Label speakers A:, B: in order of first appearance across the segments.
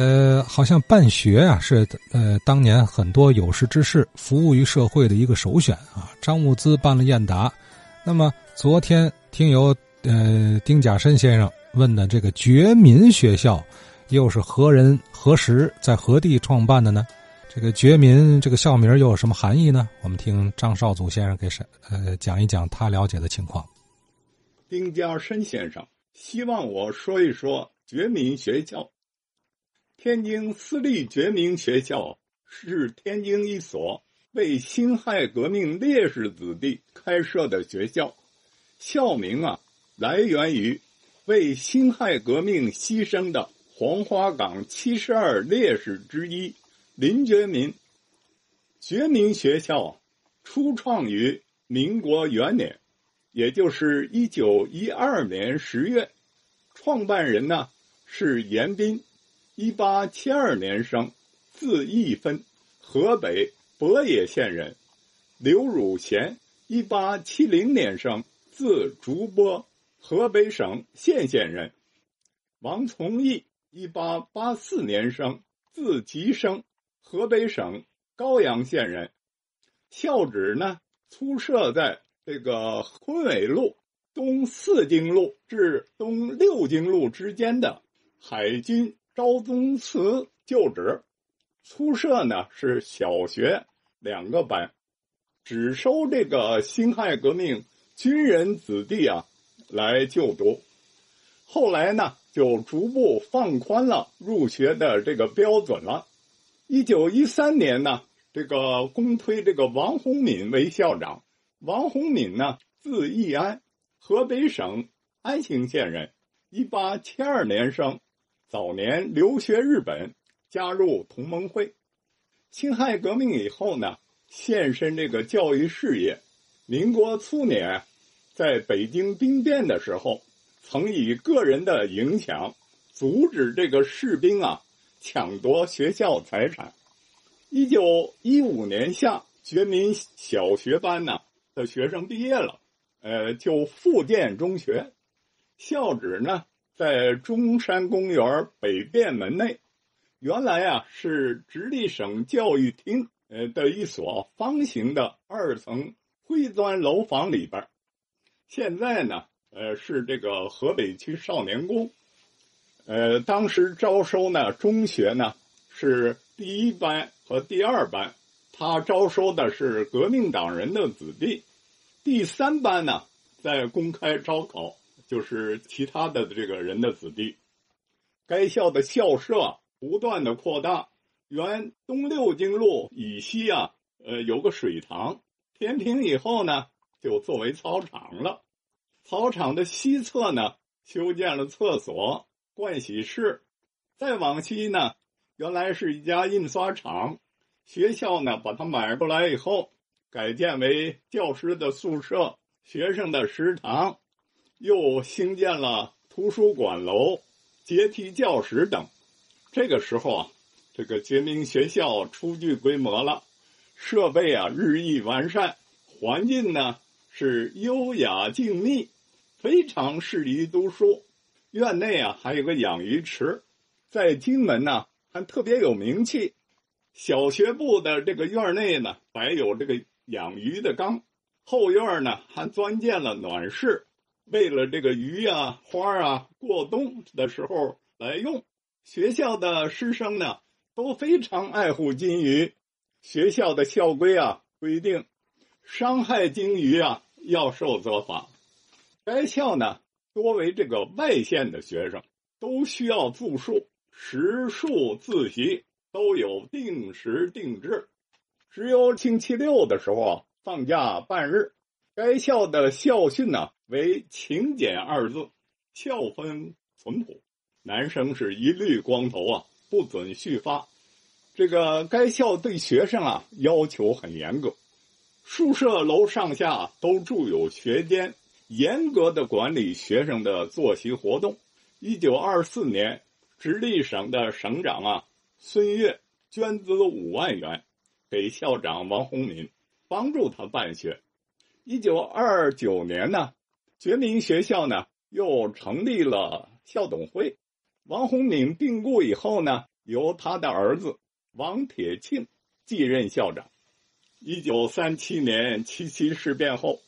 A: 呃，好像办学啊是呃当年很多有识之士服务于社会的一个首选啊。张物资办了燕达，那么昨天听由呃丁甲申先生问的这个觉民学校，又是何人何时在何地创办的呢？这个觉民这个校名又有什么含义呢？我们听张少祖先生给呃讲一讲他了解的情况。
B: 丁家申先生希望我说一说觉民学校。天津私立觉民学校是天津一所为辛亥革命烈士子弟开设的学校，校名啊来源于为辛亥革命牺牲的黄花岗七十二烈士之一。林觉民，觉民学校初创于民国元年，也就是一九一二年十月。创办人呢是严彬，一八七二年生，字义芬，河北博野县人。刘汝贤，一八七零年生，字竹波，河北省献县人。王从义，一八八四年生，字吉生。河北省高阳县人，校址呢初设在这个昆伟路东四经路至东六经路之间的海军昭宗祠旧址。初设呢是小学两个班，只收这个辛亥革命军人子弟啊来就读。后来呢就逐步放宽了入学的这个标准了。一九一三年呢，这个公推这个王洪敏为校长。王洪敏呢，字义安，河北省安兴县人，一八七二年生，早年留学日本，加入同盟会。辛亥革命以后呢，献身这个教育事业。民国初年，在北京兵变的时候，曾以个人的影响，阻止这个士兵啊。抢夺学校财产。一九一五年夏，觉民小学班呢的学生毕业了，呃，就复建中学。校址呢在中山公园北便门内。原来啊是直隶省教育厅呃的一所方形的二层灰砖楼房里边。现在呢，呃，是这个河北区少年宫。呃，当时招收呢，中学呢是第一班和第二班，他招收的是革命党人的子弟。第三班呢在公开招考，就是其他的这个人的子弟。该校的校舍不断的扩大，原东六经路以西啊，呃，有个水塘，填平以后呢，就作为操场了。操场的西侧呢，修建了厕所。盥洗室，再往西呢，原来是一家印刷厂。学校呢，把它买过来以后，改建为教师的宿舍、学生的食堂，又兴建了图书馆楼、阶梯教室等。这个时候啊，这个觉民学校初具规模了，设备啊日益完善，环境呢是优雅静谧，非常适宜读书。院内啊，还有个养鱼池，在金门呢还特别有名气。小学部的这个院内呢，摆有这个养鱼的缸，后院呢还钻建了暖室，为了这个鱼啊、花啊过冬的时候来用。学校的师生呢都非常爱护金鱼，学校的校规啊规定，伤害金鱼啊要受责罚。该校呢。多为这个外县的学生，都需要住宿，食宿自习都有定时定制，只有星期六的时候放假半日。该校的校训呢为“勤俭”二字，校风淳朴，男生是一律光头啊，不准蓄发。这个该校对学生啊要求很严格，宿舍楼上下都住有学监。严格的管理学生的作息活动。一九二四年，直隶省的省长啊孙岳捐资五万元给校长王洪敏，帮助他办学。一九二九年呢，觉民学校呢又成立了校董会。王洪敏病故以后呢，由他的儿子王铁庆继任校长。一九三七年七七事变后，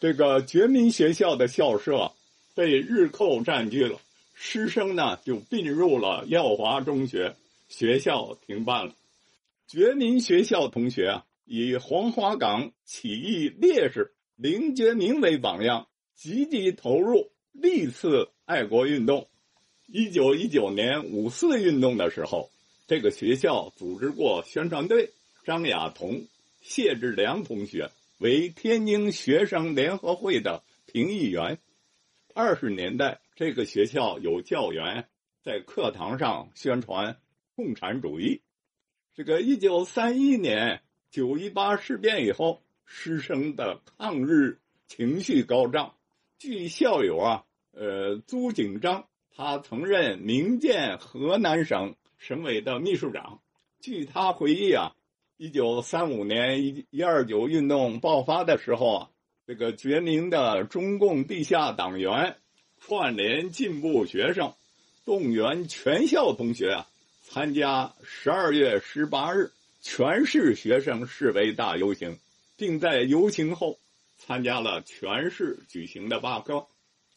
B: 这个觉民学校的校舍被日寇占据了，师生呢就并入了耀华中学，学校停办了。觉民学校同学啊，以黄花岗起义烈士林觉民为榜样，积极投入历次爱国运动。一九一九年五四运动的时候，这个学校组织过宣传队。张亚彤、谢志良同学为天津学生联合会的评议员。二十年代，这个学校有教员在课堂上宣传共产主义。这个一九三一年九一八事变以后，师生的抗日情绪高涨。据校友啊，呃，朱景章。他曾任民建河南省省委的秘书长。据他回忆啊，一九三五年一一二九运动爆发的时候啊，这个觉民的中共地下党员串联进步学生，动员全校同学啊参加十二月十八日全市学生示威大游行，并在游行后参加了全市举行的罢课。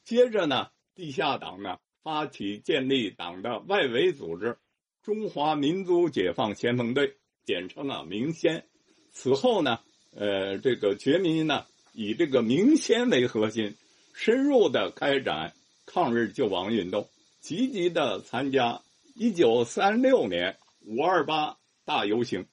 B: 接着呢，地下党呢。发起建立党的外围组织——中华民族解放先锋队，简称啊“民先”。此后呢，呃，这个觉民呢，以这个“民先”为核心，深入的开展抗日救亡运动，积极的参加1936年五二八大游行。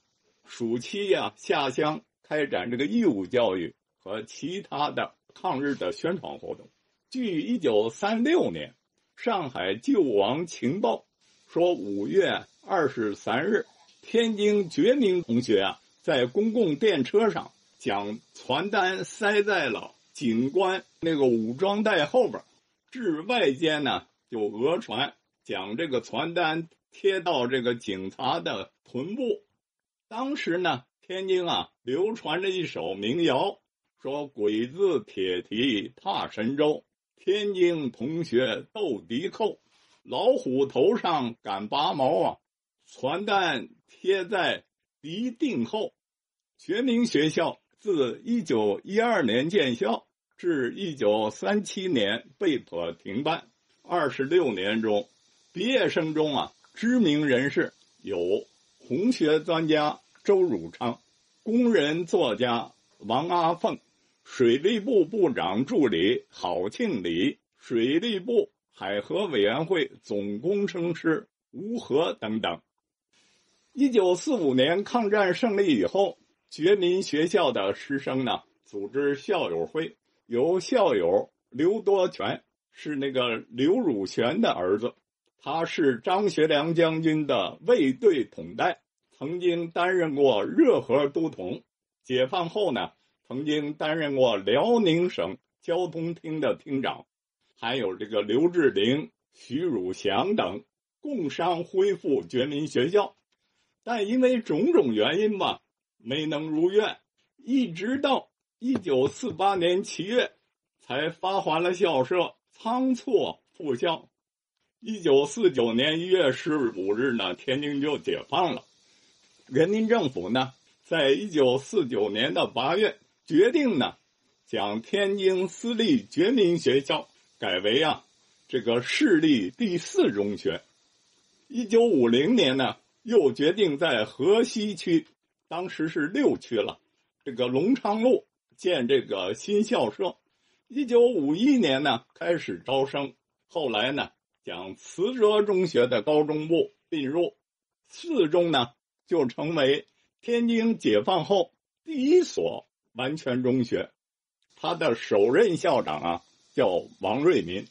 B: 暑期呀，下乡开展这个义务教育和其他的抗日的宣传活动。据1936年。上海救亡情报说，五月二十三日，天津觉民同学啊，在公共电车上将传单塞在了警官那个武装带后边，至外间呢就讹传，将这个传单贴到这个警察的臀部。当时呢，天津啊流传着一首民谣，说“鬼子铁蹄踏神州”。天津同学斗敌寇，老虎头上敢拔毛啊！传单贴在敌腚后。学民学校自一九一二年建校至一九三七年被迫停办。二十六年中，毕业生中啊，知名人士有红学专家周汝昌、工人作家王阿凤。水利部部长助理郝庆礼、水利部海河委员会总工程师吴和等等。一九四五年抗战胜利以后，觉民学校的师生呢组织校友会，由校友刘多全是那个刘汝泉的儿子，他是张学良将军的卫队统带，曾经担任过热河都统。解放后呢？曾经担任过辽宁省交通厅的厅长，还有这个刘志玲、徐汝祥等，共商恢复觉民学校，但因为种种原因吧，没能如愿，一直到一九四八年七月，才发还了校舍，仓促复校。一九四九年一月十五日呢，天津就解放了。人民政府呢，在一九四九年的八月。决定呢，将天津私立觉民学校改为啊，这个市立第四中学。一九五零年呢，又决定在河西区，当时是六区了，这个隆昌路建这个新校舍。一九五一年呢，开始招生，后来呢，将慈哲中学的高中部并入，四中呢，就成为天津解放后第一所。完全中学，他的首任校长啊叫王瑞民。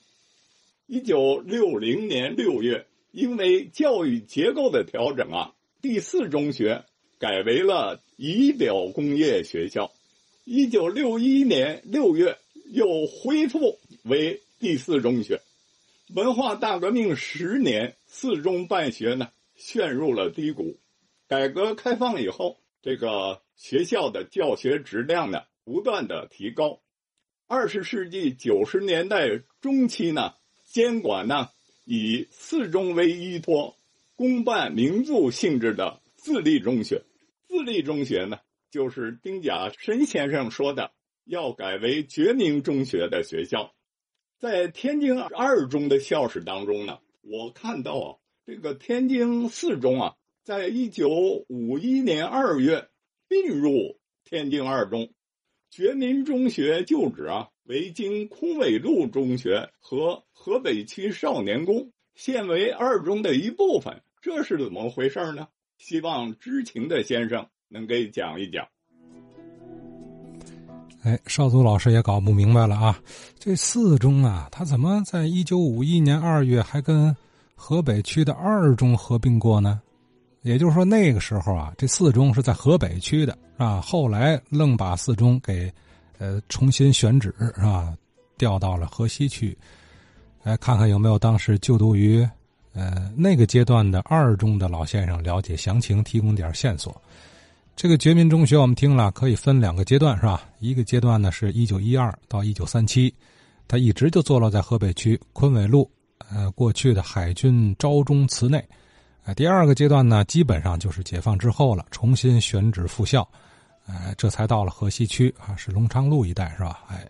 B: 一九六零年六月，因为教育结构的调整啊，第四中学改为了仪表工业学校。一九六一年六月，又恢复为第四中学。文化大革命十年，四中办学呢陷入了低谷。改革开放以后，这个。学校的教学质量呢，不断的提高。二十世纪九十年代中期呢，监管呢以四中为依托，公办民族性质的自立中学。自立中学呢，就是丁甲申先生说的要改为觉民中学的学校。在天津二中的校史当中呢，我看到啊，这个天津四中啊，在一九五一年二月并入天津二中，觉民中学旧址啊为今空纬路中学和河北区少年宫，现为二中的一部分。这是怎么回事呢？希望知情的先生能给讲一讲。
A: 哎，少祖老师也搞不明白了啊！这四中啊，他怎么在一九五一年二月还跟河北区的二中合并过呢？也就是说，那个时候啊，这四中是在河北区的，是吧？后来愣把四中给呃重新选址，是吧？调到了河西区。来看看有没有当时就读于。呃，那个阶段的二中的老先生了解详情，提供点线索。这个觉民中学我们听了，可以分两个阶段，是吧？一个阶段呢是一九一二到一九三七，他一直就坐落在河北区昆纬路，呃，过去的海军昭中祠内。呃，第二个阶段呢，基本上就是解放之后了，重新选址复校，呃，这才到了河西区啊，是隆昌路一带，是吧？哎。